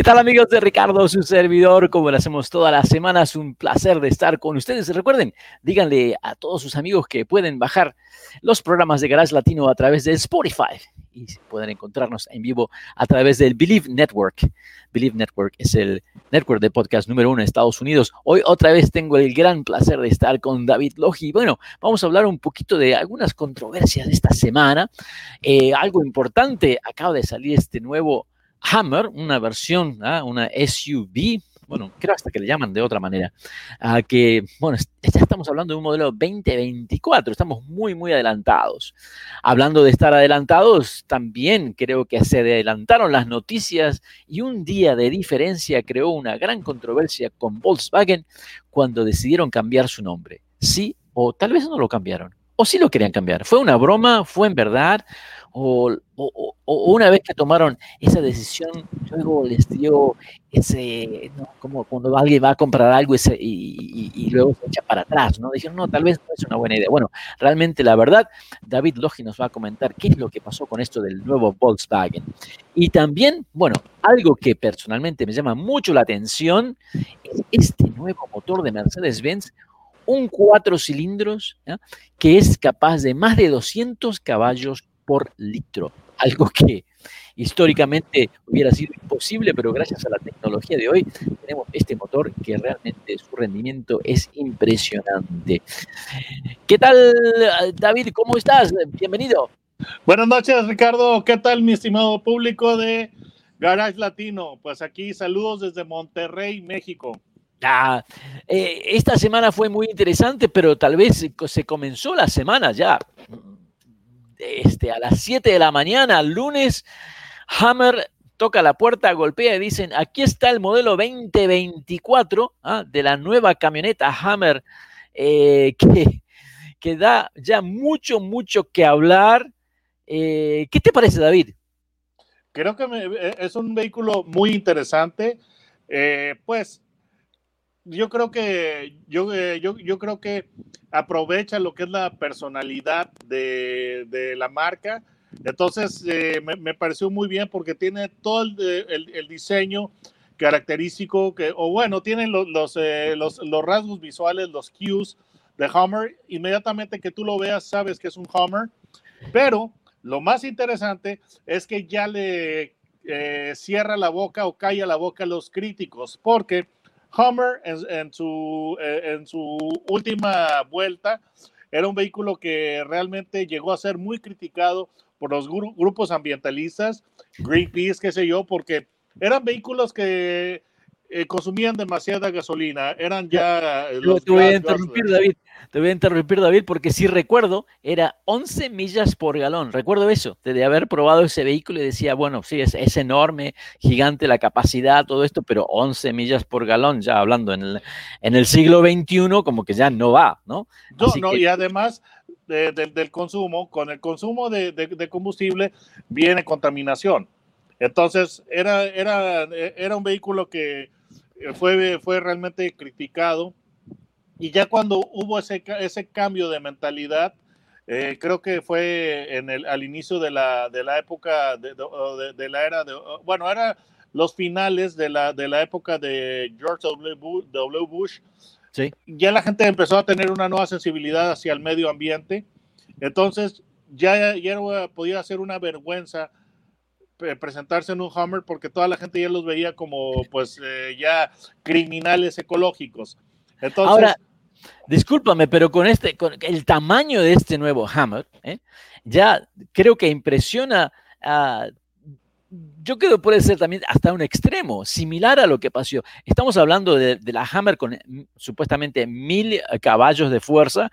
¿Qué tal amigos de Ricardo, su servidor? Como lo hacemos todas las semanas, un placer de estar con ustedes. Recuerden, díganle a todos sus amigos que pueden bajar los programas de Garage Latino a través de Spotify y pueden encontrarnos en vivo a través del Believe Network. Believe Network es el network de podcast número uno en Estados Unidos. Hoy otra vez tengo el gran placer de estar con David Logi. Bueno, vamos a hablar un poquito de algunas controversias de esta semana. Eh, algo importante, acaba de salir este nuevo Hammer, una versión, ¿ah? una SUV, bueno, creo hasta que le llaman de otra manera, que, bueno, ya estamos hablando de un modelo 2024, estamos muy, muy adelantados. Hablando de estar adelantados, también creo que se adelantaron las noticias y un día de diferencia creó una gran controversia con Volkswagen cuando decidieron cambiar su nombre. Sí, o tal vez no lo cambiaron, o sí lo querían cambiar. ¿Fue una broma? ¿Fue en verdad? o, una vez que tomaron esa decisión, luego les dio ese, como cuando alguien va a comprar algo ese, y, luego se echa para atrás, ¿no? Dijeron, no, tal vez no es una buena idea. Bueno, realmente la verdad, David Logi nos va a comentar qué es lo que pasó con esto del nuevo Volkswagen. Y también, bueno, algo que personalmente me llama mucho la atención es este nuevo motor de Mercedes-Benz un cuatro cilindros que es capaz de más de 200 caballos por litro, algo que históricamente hubiera sido imposible, pero gracias a la tecnología de hoy tenemos este motor que realmente su rendimiento es impresionante. ¿Qué tal, David? ¿Cómo estás? Bienvenido. Buenas noches, Ricardo. ¿Qué tal, mi estimado público de Garage Latino? Pues aquí saludos desde Monterrey, México. Eh, esta semana fue muy interesante, pero tal vez se comenzó la semana ya este, a las 7 de la mañana, lunes, Hammer toca la puerta, golpea y dicen, aquí está el modelo 2024 ¿ah? de la nueva camioneta Hammer eh, que, da ya mucho, mucho que hablar. Eh, ¿Qué te parece, David? Creo que eh, es un vehículo muy interesante. pues yo creo que yo, eh, yo, yo, creo que aprovecha lo que es la personalidad de, de la marca. Entonces eh, me, pareció muy bien porque tiene todo el, el diseño característico que, o bueno, tiene los, eh, los, los, rasgos visuales, los cues de Hummer. Inmediatamente que tú lo veas, sabes que es un Hummer. Pero lo más interesante es que ya le cierra la boca o calla la boca a los críticos, porque Hummer en, su, eh, en su última vuelta era un vehículo que realmente llegó a ser muy criticado por los grupos ambientalistas, Greenpeace, qué sé yo, porque eran vehículos que eh, consumían demasiada gasolina, eran ya... Los te voy a interrumpir, David, te voy a interrumpir, David, porque si recuerdo, era 11 millas por galón, recuerdo eso, de haber probado ese vehículo y decía, bueno, sí, es, es enorme, gigante la capacidad, todo esto, pero 11 millas por galón, ya hablando en el, en el siglo XXI, como que ya no va, ¿no? No, no, y además... del consumo, con el consumo de, de combustible viene contaminación. Entonces, era, era, era un vehículo que eh, fue, fue realmente criticado. Y ya cuando hubo ese, ese cambio de mentalidad, eh, creo que fue en el, al inicio de la, de la época, de, de, la era de, bueno, era los finales de la, de la época de George W. Bush. Sí. Ya la gente empezó a tener una nueva sensibilidad hacia el medio ambiente. Entonces, ya, ya podía ser una vergüenza presentarse en un Hummer porque toda la gente ya los veía como pues eh, ya criminales ecológicos. Entonces, Ahora, discúlpame, pero con este, con el tamaño de este nuevo Hammer, ¿eh? ya creo que impresiona a yo creo que puede ser también hasta un extremo, similar a lo que pasó. Estamos hablando de, de, la Hammer con mm, supuestamente mil caballos de fuerza.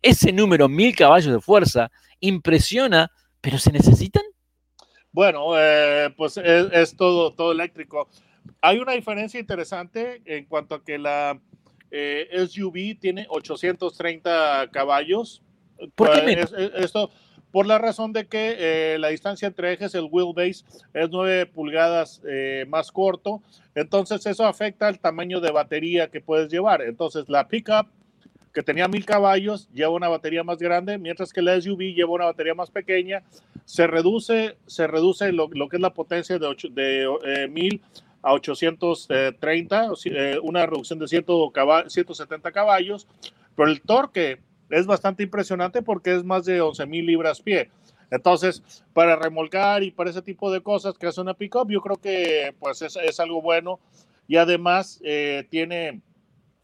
Ese número, mil caballos de fuerza, impresiona, pero ¿se necesitan? Bueno, eh, pues es, todo, todo eléctrico. Hay una diferencia interesante en cuanto a que la, eh, SUV tiene 830 caballos. ¿Por qué menos? es- es- esto por la razón de que eh, la distancia entre ejes, el wheelbase, es 9 pulgadas eh, más corto. Entonces eso afecta el tamaño de batería que puedes llevar. Entonces la pickup que tenía mil caballos lleva una batería más grande, mientras que la SUV lleva una batería más pequeña. Se reduce, se reduce lo, lo que es la potencia de, de eh, 1000 a 830, o si- eh, una reducción de 100 caba- 170 caballos, pero el torque es bastante impresionante porque es más de 11 mil libras pie. Entonces, para remolcar y para ese tipo de cosas que hace una pickup, yo creo que pues es, es algo bueno y además eh, tiene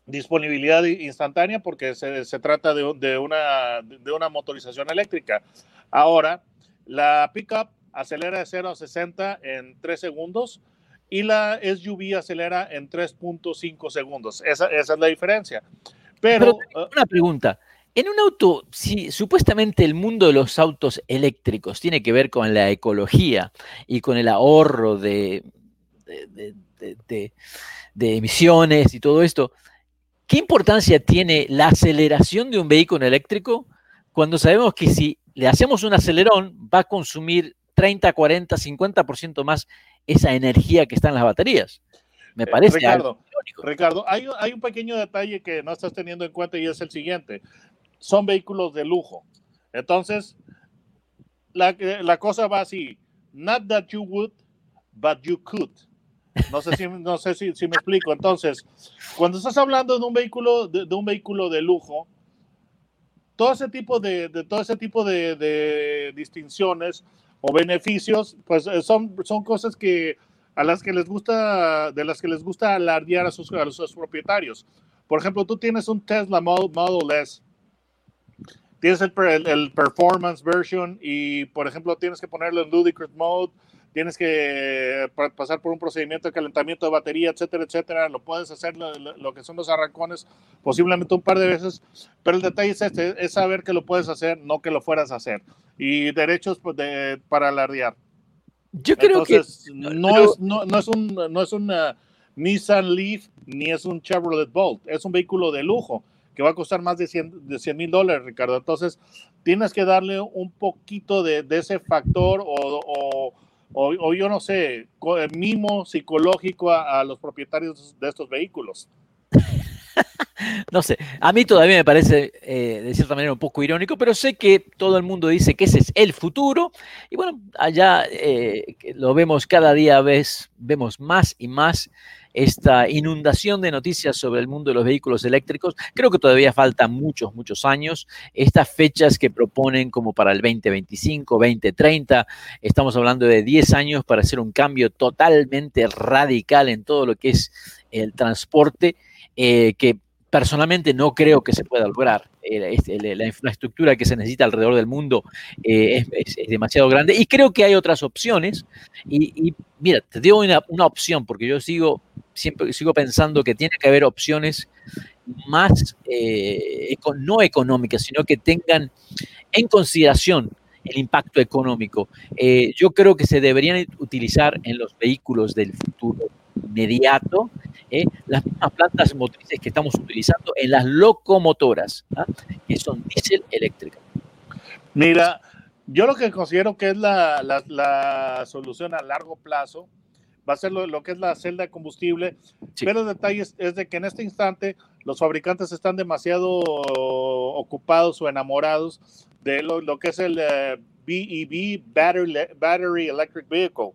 disponibilidad instantánea porque se, se trata de, de una, de una motorización eléctrica. Ahora, la pickup acelera de 0 a 60 en 3 segundos y la SUV acelera en 3.5 segundos. Esa, esa es la diferencia. Pero, Pero Una pregunta. En un auto, si supuestamente el mundo de los autos eléctricos tiene que ver con la ecología y con el ahorro de, de- de- de- de- de emisiones y todo esto, ¿qué importancia tiene la aceleración de un vehículo eléctrico cuando sabemos que si le hacemos un acelerón va a consumir 30, 40, 50% más esa energía que está en las baterías? Me Eh, parece Ricardo, algo irónico. Ricardo, hay, hay un pequeño detalle que no estás teniendo en cuenta y es el siguiente. Son vehículos de lujo. Entonces, la, la cosa va así. Not that you would, but you could. No sé si, no sé si, si me explico. Entonces, cuando estás hablando de un vehículo de, de un vehículo de lujo, todo ese tipo de, de todo ese tipo de, distinciones o beneficios, pues eh, son, son cosas que a las que les gusta, de las que les gusta alardear a sus, a sus propietarios. Por ejemplo, tú tienes un Tesla Model, Model S, tienes el, el- el performance version y, por ejemplo, tienes que ponerlo en ludicrous mode, tienes que eh, pa- pasar por un procedimiento de calentamiento de batería, etcétera, etcétera. Lo puedes hacer lo, lo- que son los arrancones posiblemente un par de veces, pero el detalle es este, es saber que lo puedes hacer, no que lo fueras a hacer. Y derechos pues, de- para alardear. Yo creo Entonces, que no, es, no, no es un no es una Nissan Leaf ni es un Chevrolet Bolt, es un vehículo de lujo que va a costar más de 100 de 100 mil dólares, Ricardo. Entonces, tienes que darle un poquito de, de ese factor o, o, o- yo no sé, eh, mimo psicológico a, los propietarios de estos vehículos. No sé, a mí todavía me parece eh, de cierta manera un poco irónico, pero sé que todo el mundo dice que ese es el futuro y bueno, allá eh, lo vemos cada día, vemos más y más esta inundación de noticias sobre el mundo de los vehículos eléctricos. Creo que todavía faltan muchos, muchos años. Estas fechas que proponen como para el 2025, 2030, estamos hablando de 10 años para hacer un cambio totalmente radical en todo lo que es el transporte, eh, que personalmente no creo que se pueda lograr. La infraestructura que se necesita alrededor del mundo eh, es, demasiado grande y creo que hay otras opciones. Y, y mira, te digo una, una opción, porque yo sigo, siempre sigo pensando que tiene que haber opciones más, eh, no económicas, sino que tengan en consideración el impacto económico. Eh, yo creo que se deberían utilizar en los vehículos del futuro inmediato eh, las mismas plantas motrices que estamos utilizando en las locomotoras, ¿ah? que son diésel eléctricas. Mira, yo lo que considero que es la, la- la solución a largo plazo va a ser lo, lo que es la celda de combustible, Sí. pero el detalle es, es de que en este instante los fabricantes están demasiado ocupados o enamorados de lo, lo que es el eh, BEV, Battery, Battery Electric Vehicle.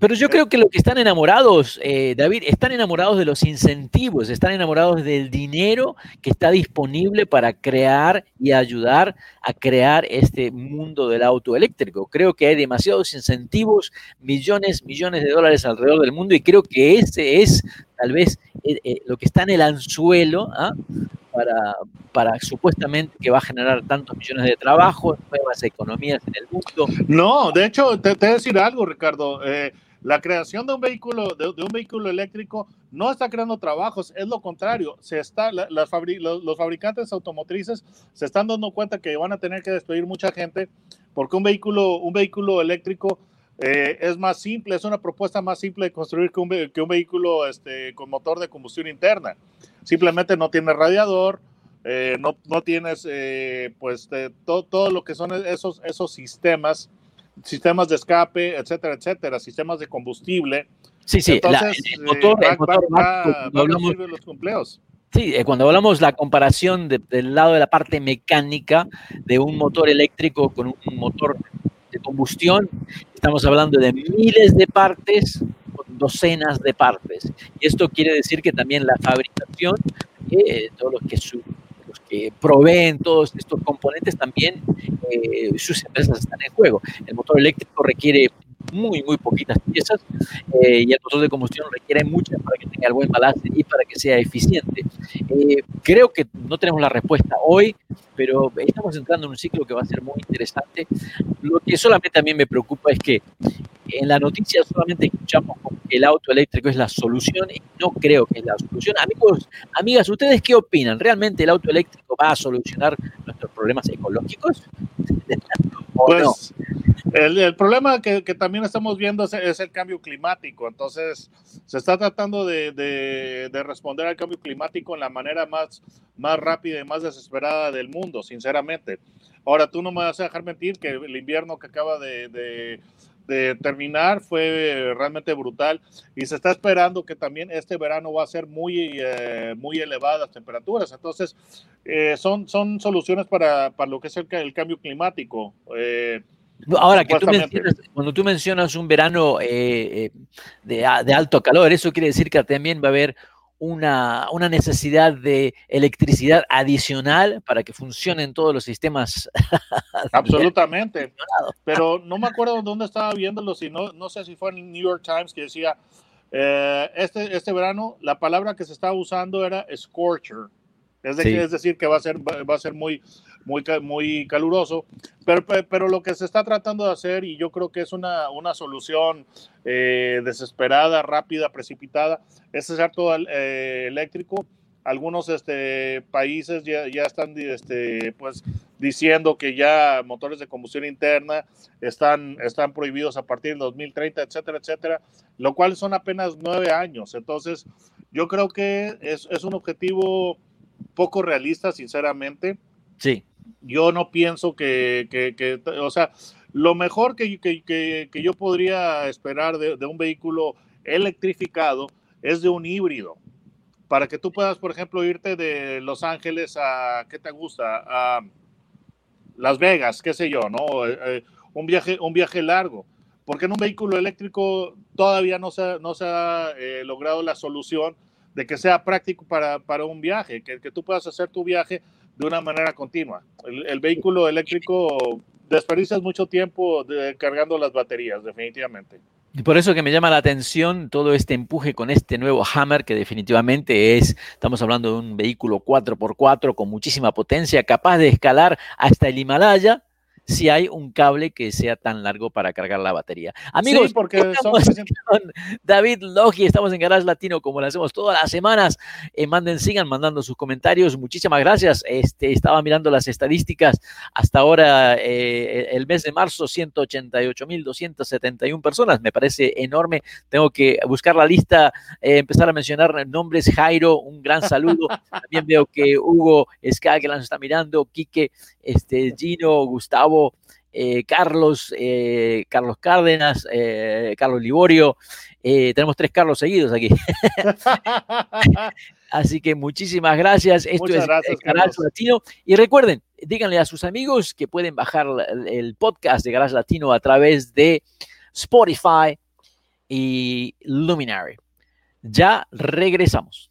Pero yo creo que lo que están enamorados, eh, David, están enamorados de los incentivos, están enamorados del dinero que está disponible para crear y ayudar a crear este mundo del auto eléctrico. Creo que hay demasiados incentivos, millones, millones de dólares alrededor del mundo y creo que ese es tal vez eh, eh, lo que está en el anzuelo ¿ah? Para, para supuestamente que va a generar tantos millones de trabajos, nuevas economías en el mundo. No, de hecho, te, te voy decir algo, Ricardo. Eh, la creación de un vehículo, de, un vehículo eléctrico no está creando trabajos, es lo contrario. Se está, los, los fabricantes automotrices se están dando cuenta que van a tener que despedir mucha gente porque un vehículo, un vehículo eléctrico eh, es más simple, es una propuesta más simple de construir que un, que un vehículo este, con motor de combustión interna. Simplemente no tiene radiador, eh, no, no, tienes eh, pues todo, todo lo que son esos, esos sistemas, sistemas de escape, etcétera, etcétera, sistemas de combustible. Sí, sí, Entonces, la, el motor, eh, el motor va- va- va- hablamos- los empleos. Sí, eh, cuando hablamos la comparación de- del lado de la parte mecánica de un motor eléctrico con un motor de combustión, estamos hablando de miles de partes docenas de partes. Y esto quiere decir que también la fabricación, eh, todos los que, su- los que proveen todos estos componentes, también eh, sus empresas están en juego. El motor eléctrico requiere muy, muy poquitas piezas eh, y el motor de combustión requiere muchas para que tenga el buen balance y para que sea eficiente. Eh, creo que no tenemos la respuesta hoy, pero estamos entrando en un ciclo que va a ser muy interesante. Lo que solamente a mí me preocupa es que en la noticia solamente escuchamos que el auto eléctrico es la solución y no creo que es la solución. Amigos, amigas, ¿ustedes qué opinan? ¿Realmente el auto eléctrico va a solucionar nuestros problemas ecológicos? Pues el, el problema que, que también estamos viendo es, es el cambio climático. Entonces, se está tratando de, de- de responder al cambio climático en la manera más, más rápida y más desesperada del mundo, sinceramente. Ahora, tú no me vas a dejar mentir que el invierno que acaba de, de- de terminar fue realmente brutal y se está esperando que también este verano va a ser muy, eh, muy elevadas temperaturas. Entonces, eh, son, son soluciones para, para lo que es el, ca- el cambio climático. Eh, Ahora, que tú mencionas, cuando tú mencionas un verano eh, eh, de, de alto calor, eso quiere decir que también va a haber una, una necesidad de electricidad adicional para que funcionen todos los sistemas. Absolutamente. Pero no me acuerdo dónde estaba viéndolo, si no, no sé si fue en el New York Times que decía, eh, este, este verano la palabra que se estaba usando era scorcher. Es, de- Sí. es decir, que va a ser, va va a ser muy, muy, muy caluroso. Pero, pe- pero lo que se está tratando de hacer, y yo creo que es una, una solución eh, desesperada, rápida, precipitada, es hacer todo eh, eléctrico. Algunos este, países ya, ya están este, pues, diciendo que ya motores de combustión interna están, están prohibidos a partir del 2030, etcétera, etcétera, lo cual son apenas nueve años. Entonces, yo creo que es, es un objetivo poco realista, sinceramente. Sí, Yo no pienso que, o sea, lo mejor que, que- yo podría esperar de, de un vehículo electrificado es de un híbrido. Para que tú puedas, por ejemplo, irte de Los Ángeles a, ¿qué te gusta? A Las Vegas, qué sé yo, ¿no? Eh, eh, un, viaje, un viaje largo. Porque en un vehículo eléctrico todavía no se, ha- no se ha eh, logrado la solución de que sea práctico para, para un viaje, que, que tú puedas hacer tu viaje de una manera continua. El, el vehículo eléctrico desperdicias mucho tiempo cargando las baterías, definitivamente. y por eso que me llama la atención todo este empuje con este nuevo Hammer, que definitivamente es, estamos hablando de un vehículo 4x4 con muchísima potencia, capaz de escalar hasta el Himalaya si hay un cable que sea tan largo para cargar la batería. Amigos, sí, porque son estamos 300 con David Logi, estamos en Garage Latino como lo hacemos todas las semanas. Eh, manden, sigan mandando sus comentarios. Muchísimas gracias. Este, estaba mirando las estadísticas. Hasta ahora, eh, el mes de marzo, 188.271 personas. Me parece enorme. Tengo que buscar la lista, eh, empezar a mencionar nombres. Jairo, un gran saludo. También veo que Hugo que nos está mirando, Quique, este, Gino, Gustavo, eh, Carlos, eh, Carlos Cárdenas, eh, Carlos Liborio. Tenemos tres Carlos seguidos aquí. Así que muchísimas gracias. Esto Muchas es gracias, Garage. Latino. Y recuerden, díganle a sus amigos que pueden bajar el, el podcast de Garage Latino a través de Spotify y Luminary. Ya regresamos.